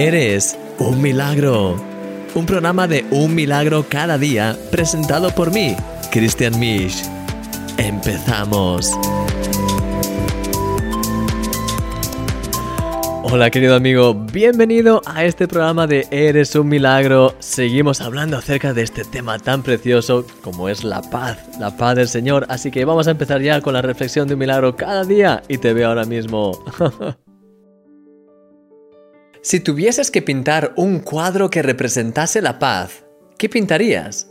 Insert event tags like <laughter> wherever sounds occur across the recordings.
Eres un milagro. Un programa de un milagro cada día presentado por mí, Christian Misch. Empezamos. Hola querido amigo, bienvenido a este programa de Eres un milagro. Seguimos hablando acerca de este tema tan precioso como es la paz, la paz del Señor. Así que vamos a empezar ya con la reflexión de un milagro cada día y te veo ahora mismo. <laughs> Si tuvieses que pintar un cuadro que representase la paz, ¿qué pintarías?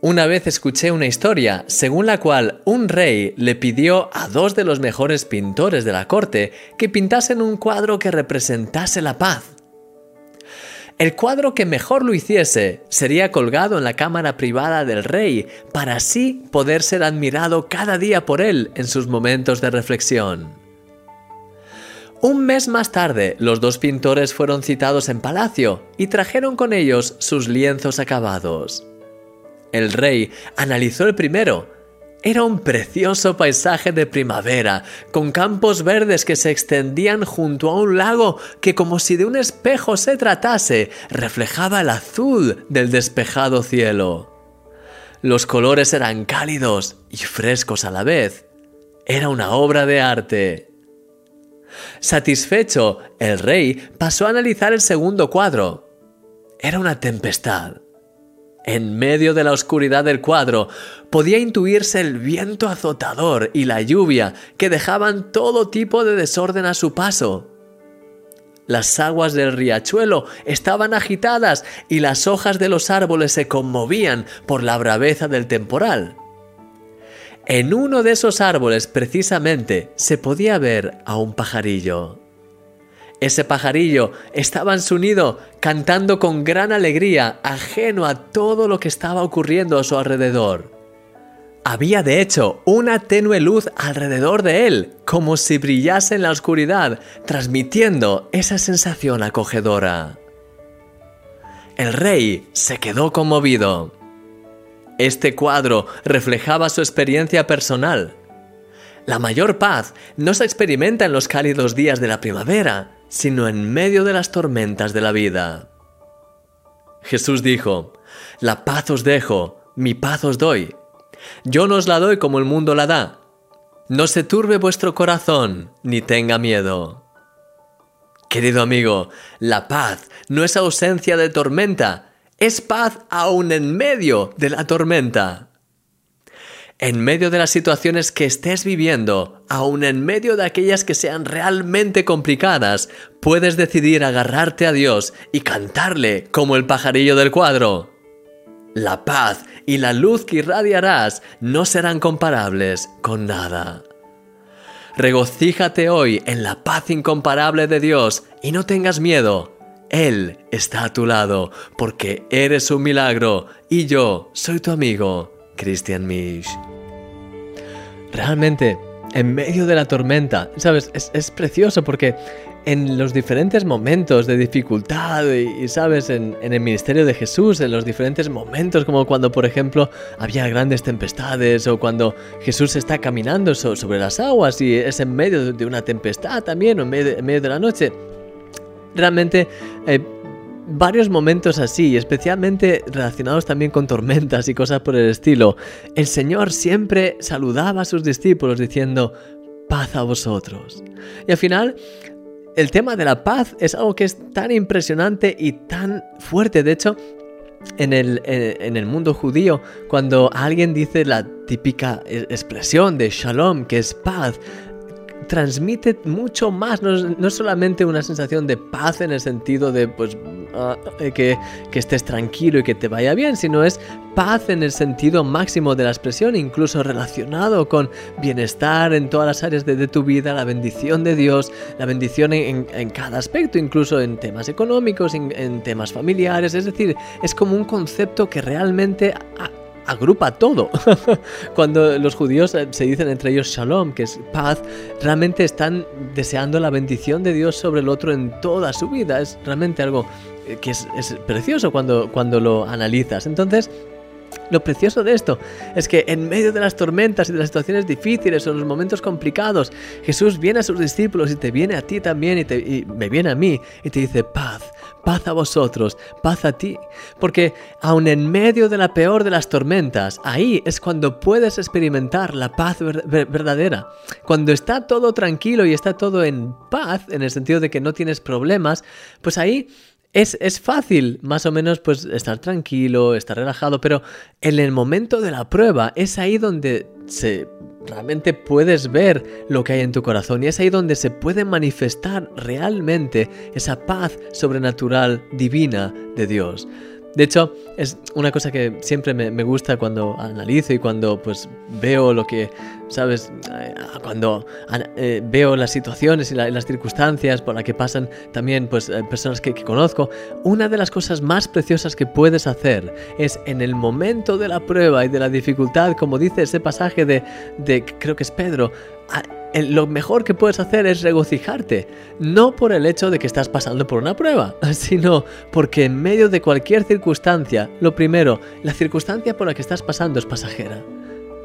Una vez escuché una historia según la cual un rey le pidió a dos de los mejores pintores de la corte que pintasen un cuadro que representase la paz. El cuadro que mejor lo hiciese sería colgado en la cámara privada del rey para así poder ser admirado cada día por él en sus momentos de reflexión. Un mes más tarde, los dos pintores fueron citados en palacio y trajeron con ellos sus lienzos acabados. El rey analizó el primero. Era un precioso paisaje de primavera, con campos verdes que se extendían junto a un lago que como si de un espejo se tratase, reflejaba el azul del despejado cielo. Los colores eran cálidos y frescos a la vez. Era una obra de arte. Satisfecho, el rey pasó a analizar el segundo cuadro. Era una tempestad. En medio de la oscuridad del cuadro podía intuirse el viento azotador y la lluvia que dejaban todo tipo de desorden a su paso. Las aguas del riachuelo estaban agitadas y las hojas de los árboles se conmovían por la braveza del temporal. En uno de esos árboles precisamente se podía ver a un pajarillo. Ese pajarillo estaba en su nido cantando con gran alegría, ajeno a todo lo que estaba ocurriendo a su alrededor. Había de hecho una tenue luz alrededor de él, como si brillase en la oscuridad, transmitiendo esa sensación acogedora. El rey se quedó conmovido. Este cuadro reflejaba su experiencia personal. La mayor paz no se experimenta en los cálidos días de la primavera, sino en medio de las tormentas de la vida. Jesús dijo, La paz os dejo, mi paz os doy. Yo no os la doy como el mundo la da. No se turbe vuestro corazón, ni tenga miedo. Querido amigo, la paz no es ausencia de tormenta, es paz aún en medio de la tormenta. En medio de las situaciones que estés viviendo, aún en medio de aquellas que sean realmente complicadas, puedes decidir agarrarte a Dios y cantarle como el pajarillo del cuadro. La paz y la luz que irradiarás no serán comparables con nada. Regocíjate hoy en la paz incomparable de Dios y no tengas miedo, él está a tu lado porque eres un milagro y yo soy tu amigo, Christian Misch. Realmente, en medio de la tormenta, ¿sabes? Es, precioso porque en los diferentes momentos de dificultad y, sabes, en, el ministerio de Jesús, en los diferentes momentos, como cuando, por ejemplo, había grandes tempestades o cuando Jesús está caminando sobre las aguas y es en medio de una tempestad también o en medio de la noche realmente eh, varios momentos así, especialmente relacionados también con tormentas y cosas por el estilo, el Señor siempre saludaba a sus discípulos diciendo, paz a vosotros. Y al final, el tema de la paz es algo que es tan impresionante y tan fuerte. De hecho, en el, en el, mundo judío, cuando alguien dice la típica e, expresión de shalom, que es paz, transmite mucho más, no es, solamente una sensación de paz en el sentido de pues ah, eh, que, estés tranquilo y que te vaya bien, sino es paz en el sentido máximo de la expresión, incluso relacionado con bienestar en todas las áreas de, tu vida, la bendición de Dios, la bendición en, cada aspecto, incluso en temas económicos, en, en temas familiares, es decir, es como un concepto que realmente agrupa todo. <laughs> Cuando los judíos eh, se dicen entre ellos shalom, que es paz, realmente están deseando la bendición de Dios sobre el otro en toda su vida. Es realmente algo eh, que es, precioso cuando, cuando lo analizas. Entonces, Lo precioso de esto es que en medio de las tormentas y de las situaciones difíciles o los momentos complicados, Jesús viene a sus discípulos y te viene a ti también y, te, y me viene a mí y te dice paz, paz a vosotros, paz a ti. Porque aun en medio de la peor de las tormentas, ahí es cuando puedes experimentar la paz verdadera. Cuando está todo tranquilo y está todo en paz, en el sentido de que no tienes problemas, pues ahí es, es, fácil, más o menos, pues estar tranquilo, estar relajado, pero en el momento de la prueba es ahí donde se realmente puedes ver lo que hay en tu corazón y es ahí donde se puede manifestar realmente esa paz sobrenatural divina de Dios. De hecho, es una cosa que siempre me, gusta cuando analizo y cuando pues veo lo que, ¿sabes? Eh, cuando eh, veo las situaciones y, las circunstancias por las que pasan también pues eh, personas que, conozco, una de las cosas más preciosas que puedes hacer es en el momento de la prueba y de la dificultad, como dice ese pasaje de, de creo que es Pedro, lo mejor que puedes hacer es regocijarte, no por el hecho de que estás pasando por una prueba, <laughs> sino porque en medio de cualquier circunstancia, lo primero, la circunstancia por la que estás pasando es pasajera.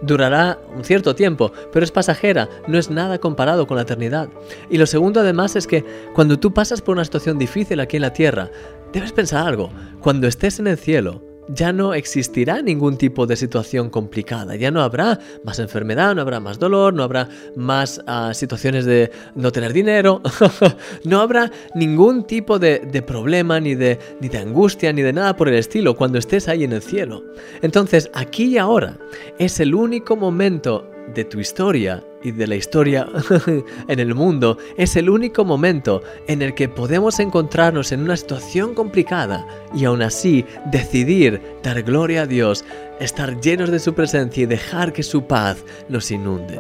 Durará un cierto tiempo, pero es pasajera, no es nada comparado con la eternidad. Y lo segundo además es que cuando tú pasas por una situación difícil aquí en la tierra, debes pensar algo, cuando estés en el cielo, ya no existirá ningún tipo de situación complicada, ya no habrá más enfermedad, no habrá más dolor, no habrá más ah, situaciones de no tener dinero, <laughs> no habrá ningún tipo de, problema, ni de, ni de angustia, ni de nada por el estilo cuando estés ahí en el cielo. Entonces, aquí y ahora es el único momento de tu historia y de la historia <laughs> en el mundo es el único momento en el que podemos encontrarnos en una situación complicada y aún así decidir dar gloria a Dios, estar llenos de su presencia y dejar que su paz nos inunde.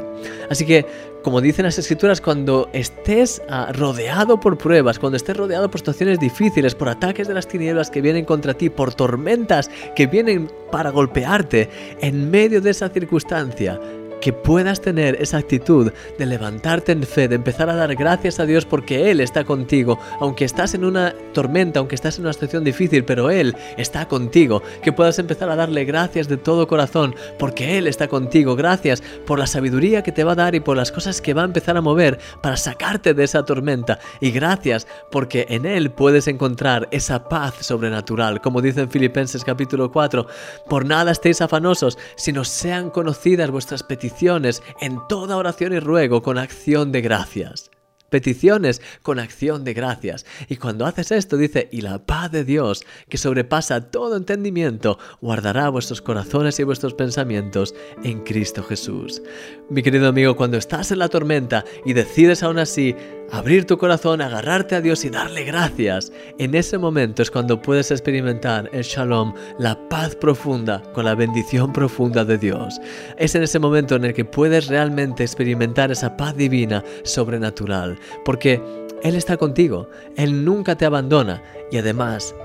Así que, como dicen las escrituras, cuando estés ah, rodeado por pruebas, cuando estés rodeado por situaciones difíciles, por ataques de las tinieblas que vienen contra ti, por tormentas que vienen para golpearte, en medio de esa circunstancia, que puedas tener esa actitud de levantarte en fe, de empezar a dar gracias a Dios porque Él está contigo, aunque estás en una tormenta, aunque estás en una situación difícil, pero Él está contigo, que puedas empezar a darle gracias de todo corazón porque Él está contigo, gracias por la sabiduría que te va a dar y por las cosas que va a empezar a mover para sacarte de esa tormenta. Y gracias porque en Él puedes encontrar esa paz sobrenatural, como dice en Filipenses capítulo 4, por nada estéis afanosos, sino sean conocidas vuestras peticiones en toda oración y ruego con acción de gracias peticiones con acción de gracias. Y cuando haces esto, dice, y la paz de Dios, que sobrepasa todo entendimiento, guardará vuestros corazones y vuestros pensamientos en Cristo Jesús. Mi querido amigo, cuando estás en la tormenta y decides aún así abrir tu corazón, agarrarte a Dios y darle gracias, en ese momento es cuando puedes experimentar el shalom, la paz profunda con la bendición profunda de Dios. Es en ese momento en el que puedes realmente experimentar esa paz divina sobrenatural porque Él está contigo, Él nunca te abandona. Y además,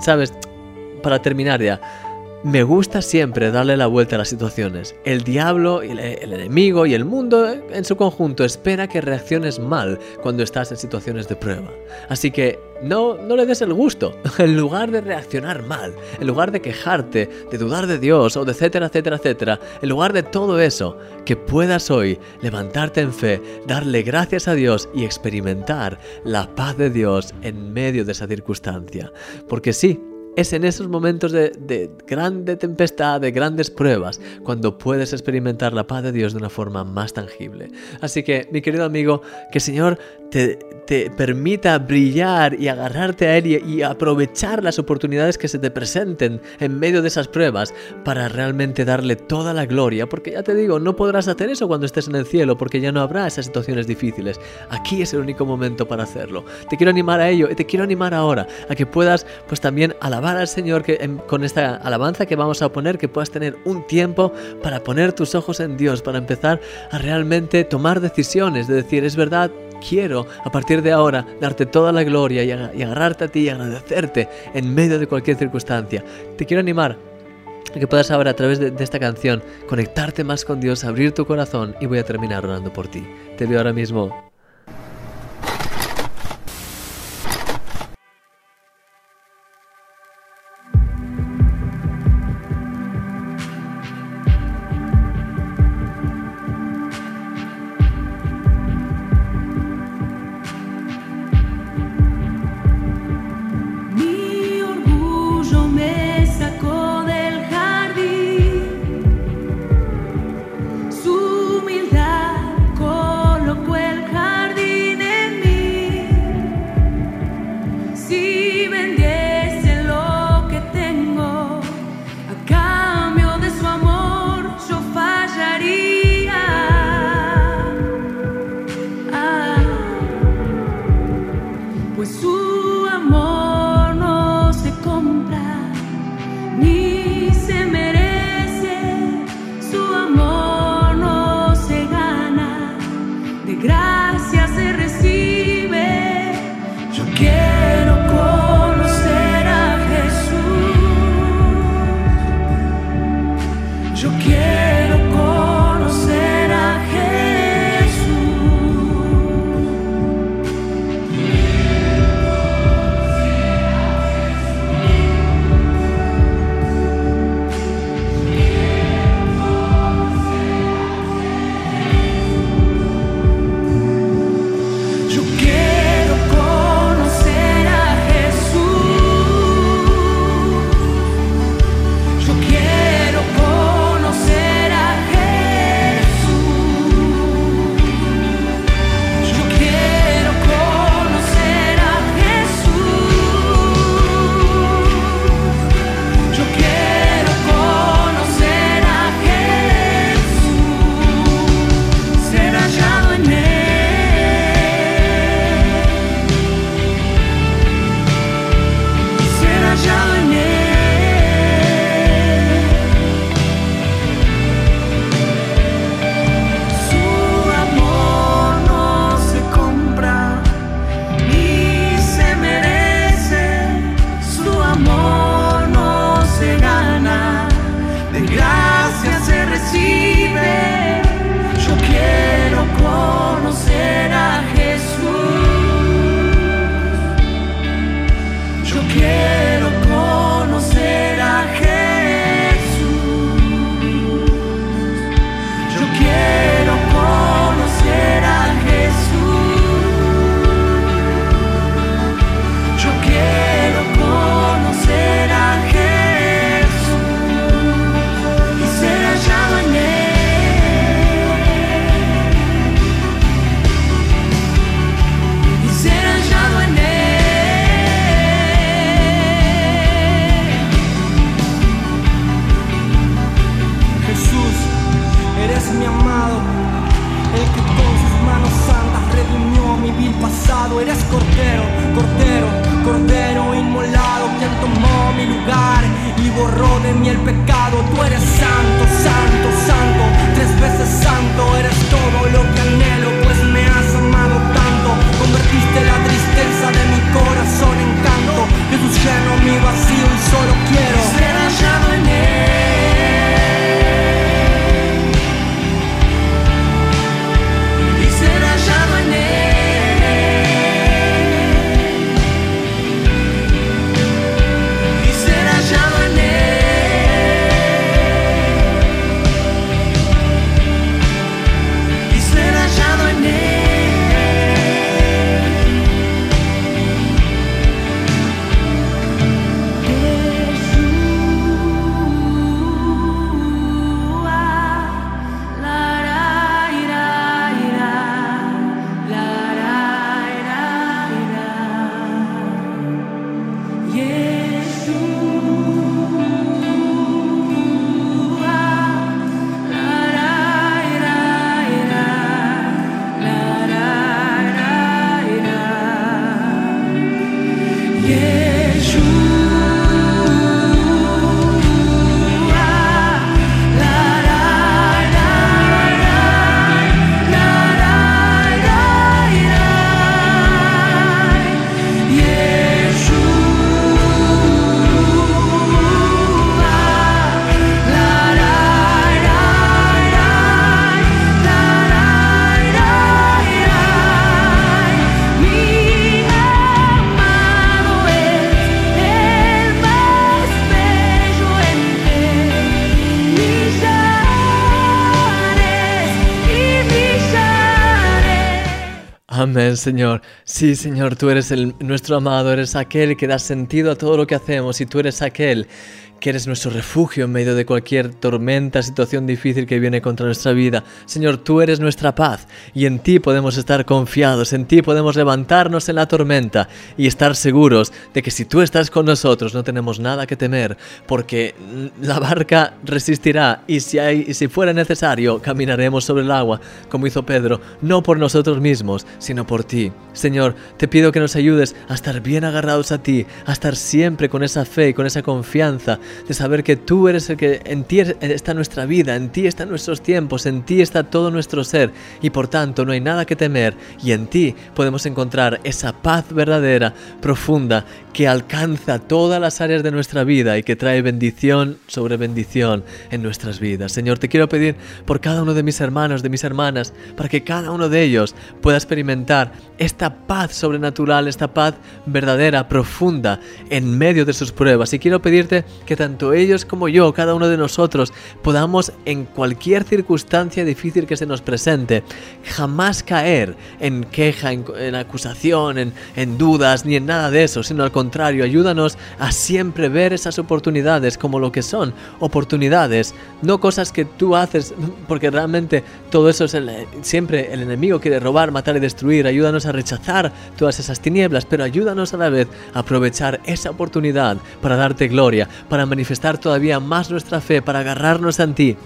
sabes, para terminar ya, me gusta siempre darle la vuelta a las situaciones. El diablo, el, enemigo y el mundo en su conjunto espera que reacciones mal cuando estás en situaciones de prueba. Así que no, no le des el gusto. <laughs> En lugar de reaccionar mal, en lugar de quejarte, de dudar de Dios o de etcétera, etcétera, etcétera, en lugar de todo eso, que puedas hoy levantarte en fe, darle gracias a Dios y experimentar la paz de Dios en medio de esa circunstancia. Porque sí, es en esos momentos de, grande tempestad, de grandes pruebas, cuando puedes experimentar la paz de Dios de una forma más tangible. Así que, mi querido amigo, que el Señor te, permita brillar y agarrarte a Él y, aprovechar las oportunidades que se te presenten en medio de esas pruebas para realmente darle toda la gloria, porque ya te digo, no podrás hacer eso cuando estés en el cielo, porque ya no habrá esas situaciones difíciles. Aquí es el único momento para hacerlo. Te quiero animar a ello y te quiero animar ahora a que puedas pues también alabar al Señor que, con esta alabanza que vamos a poner, que puedas tener un tiempo para poner tus ojos en Dios, para empezar a realmente tomar decisiones, de decir, es verdad, quiero a partir de ahora darte toda la gloria y, agarrarte a ti y agradecerte en medio de cualquier circunstancia. Te quiero animar a que puedas ahora a través de, de, esta canción conectarte más con Dios, abrir tu corazón y voy a terminar orando por ti. Te veo ahora mismo Yo quiero. Amén, Señor. Sí, Señor, tú eres el, nuestro amado, eres aquel que da sentido a todo lo que hacemos y tú eres aquel que eres nuestro refugio en medio de cualquier tormenta, situación difícil que viene contra nuestra vida. Señor, tú eres nuestra paz y en ti podemos estar confiados, en ti podemos levantarnos en la tormenta y estar seguros de que si tú estás con nosotros no tenemos nada que temer, porque la barca resistirá y si, hay, si fuera necesario caminaremos sobre el agua, como hizo Pedro, no por nosotros mismos, sino por ti. Señor, te pido que nos ayudes a estar bien agarrados a ti, a estar siempre con esa fe y con esa confianza de saber que tú eres el que en ti está nuestra vida, en ti están nuestros tiempos, en ti está todo nuestro ser y por tanto no hay nada que temer y en ti podemos encontrar esa paz verdadera, profunda, que alcanza todas las áreas de nuestra vida y que trae bendición sobre bendición en nuestras vidas. Señor, te quiero pedir por cada uno de mis hermanos, de mis hermanas, para que cada uno de ellos pueda experimentar esta paz sobrenatural, esta paz verdadera, profunda, en medio de sus pruebas. Y quiero pedirte que tanto ellos como yo, cada uno de nosotros, podamos en cualquier circunstancia difícil que se nos presente, jamás caer en queja, en, acusación, en, en dudas, ni en nada de eso, sino al contrario, contrario, ayúdanos a siempre ver esas oportunidades como lo que son, oportunidades, no cosas que tú haces, porque realmente todo eso es siempre el enemigo quiere robar, matar y destruir. Ayúdanos a rechazar todas esas tinieblas, pero ayúdanos a la vez a aprovechar esa oportunidad para darte gloria, para manifestar todavía más nuestra fe, para agarrarnos a ti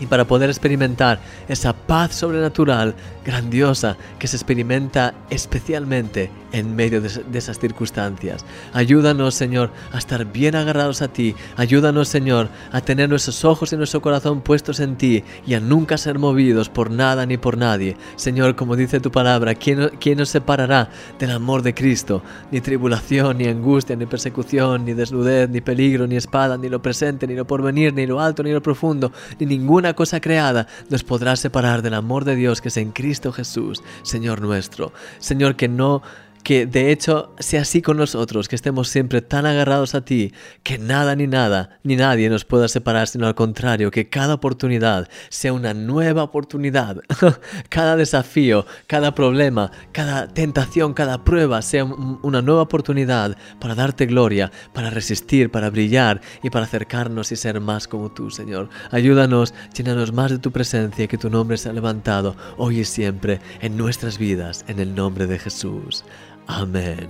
y para poder experimentar esa paz sobrenatural grandiosa que se experimenta especialmente en medio de, esas circunstancias. Ayúdanos, Señor, a estar bien agarrados a ti. Ayúdanos, Señor, a tener nuestros ojos y nuestro corazón puestos en ti y a nunca ser movidos por nada ni por nadie. Señor, como dice tu palabra, ¿quién, quién nos separará del amor de Cristo? Ni tribulación, ni angustia, ni persecución, ni desnudez, ni peligro, ni espada, ni lo presente, ni lo porvenir, ni lo alto, ni lo profundo, ni ninguna cosa creada nos podrá separar del amor de Dios que es en Cristo Jesús, Señor nuestro. Señor, que no que de hecho sea así con nosotros, que estemos siempre tan agarrados a ti, que nada ni nada, ni nadie nos pueda separar, sino al contrario, que cada oportunidad sea una nueva oportunidad, <laughs> cada desafío, cada problema, cada tentación, cada prueba sea una nueva oportunidad para darte gloria, para resistir, para brillar y para acercarnos y ser más como tú, Señor. Ayúdanos, llénanos más de tu presencia, que tu nombre sea levantado hoy y siempre en nuestras vidas, en el nombre de Jesús. Amén.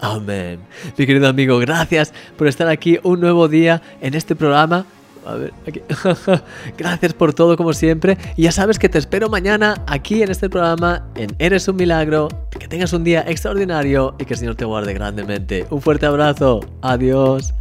Amén. Mi querido amigo, gracias por estar aquí un nuevo día en este programa. A ver, aquí. <laughs> gracias por todo como siempre. Y ya sabes que te espero mañana aquí en este programa en Eres un Milagro. Que tengas un día extraordinario y que el Señor te guarde grandemente. Un fuerte abrazo. Adiós.